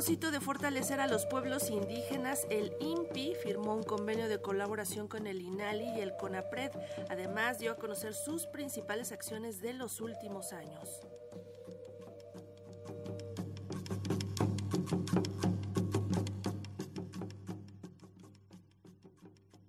propósito de fortalecer a los pueblos indígenas, el INPI firmó un convenio de colaboración con el INALI y el CONAPRED. Además, dio a conocer sus principales acciones de los últimos años.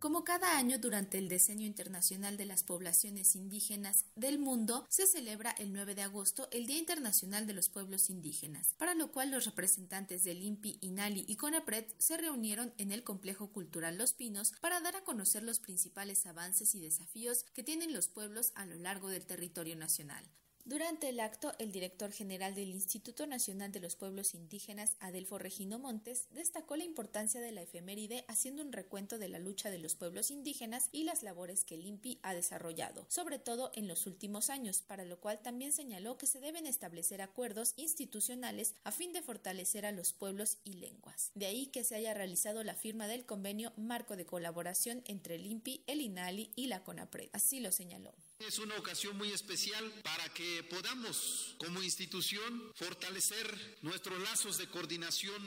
Como cada año durante el Decenio Internacional de las Poblaciones Indígenas del Mundo, se celebra el 9 de agosto el Día Internacional de los Pueblos Indígenas, para lo cual los representantes del INPI, INALI y CONAPRED se reunieron en el Complejo Cultural Los Pinos para dar a conocer los principales avances y desafíos que tienen los pueblos a lo largo del territorio nacional. Durante el acto, el director general del Instituto Nacional de los Pueblos Indígenas, Adelfo Regino Montes, destacó la importancia de la efeméride haciendo un recuento de la lucha de los pueblos indígenas y las labores que el INPI ha desarrollado, sobre todo en los últimos años, para lo cual también señaló que se deben establecer acuerdos institucionales a fin de fortalecer a los pueblos y lenguas. De ahí que se haya realizado la firma del convenio marco de colaboración entre el INPI, el INALI y la CONAPRED. Así lo señaló. Es una ocasión muy especial para que podamos, como institución, fortalecer nuestros lazos de coordinación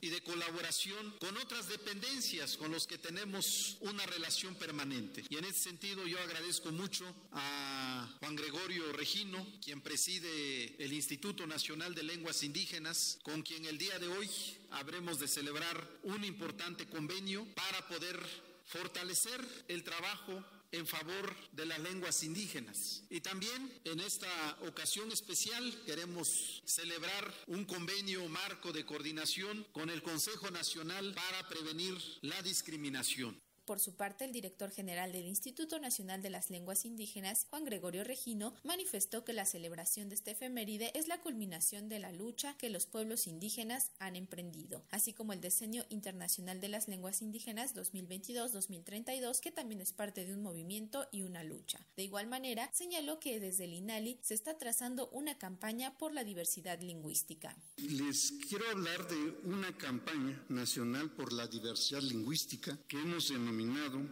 y de colaboración con otras dependencias con los que tenemos una relación permanente. Y en ese sentido yo agradezco mucho a Juan Gregorio Regino, quien preside el Instituto Nacional de Lenguas Indígenas, con quien el día de hoy habremos de celebrar un importante convenio para poder fortalecer el trabajo en favor de las lenguas indígenas. Y también en esta ocasión especial queremos celebrar un convenio marco de coordinación con el Consejo Nacional para prevenir la discriminación. Por su parte, el director general del Instituto Nacional de las Lenguas Indígenas, Juan Gregorio Regino, manifestó que la celebración de este efeméride es la culminación de la lucha que los pueblos indígenas han emprendido, así como el Diseño Internacional de las Lenguas Indígenas 2022-2032, que también es parte de un movimiento y una lucha. De igual manera, señaló que desde el INALI se está trazando una campaña por la diversidad lingüística. Les quiero hablar de una campaña nacional por la diversidad lingüística que hemos denominado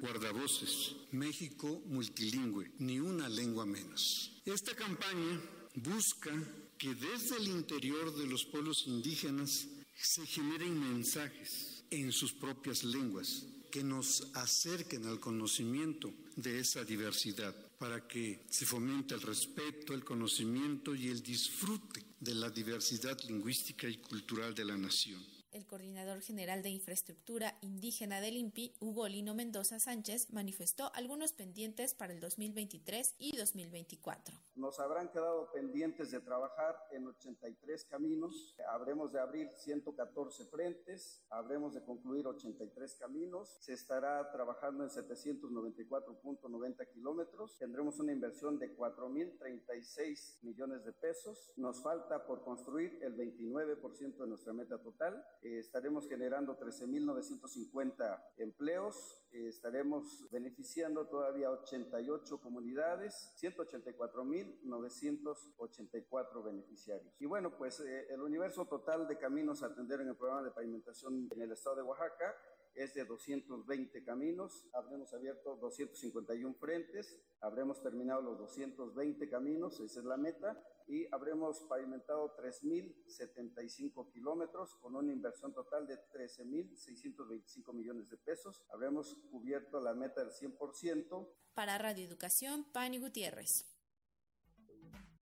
Guardavoces, México multilingüe, ni una lengua menos. Esta campaña busca que desde el interior de los pueblos indígenas se generen mensajes en sus propias lenguas que nos acerquen al conocimiento de esa diversidad, para que se fomente el respeto, el conocimiento y el disfrute de la diversidad lingüística y cultural de la nación. Coordinador general de infraestructura indígena del INPI, Hugo Lino Mendoza Sánchez, manifestó algunos pendientes para el 2023 y 2024. Nos habrán quedado pendientes de trabajar en 83 caminos, habremos de abrir 114 frentes, habremos de concluir 83 caminos, se estará trabajando en 794.90 kilómetros, tendremos una inversión de 4.036 millones de pesos, nos falta por construir el 29% de nuestra meta total. Eh, estaremos generando 13.950 empleos, estaremos beneficiando todavía 88 comunidades, 184.984 beneficiarios. Y bueno, pues eh, el universo total de caminos a atender en el programa de pavimentación en el estado de Oaxaca es de 220 caminos, habremos abierto 251 frentes, habremos terminado los 220 caminos, esa es la meta, y habremos pavimentado 3.075 kilómetros con una inversión total de 13.625 millones de pesos. Habremos cubierto la meta del 100%. Para Radio Educación, Pani Gutiérrez.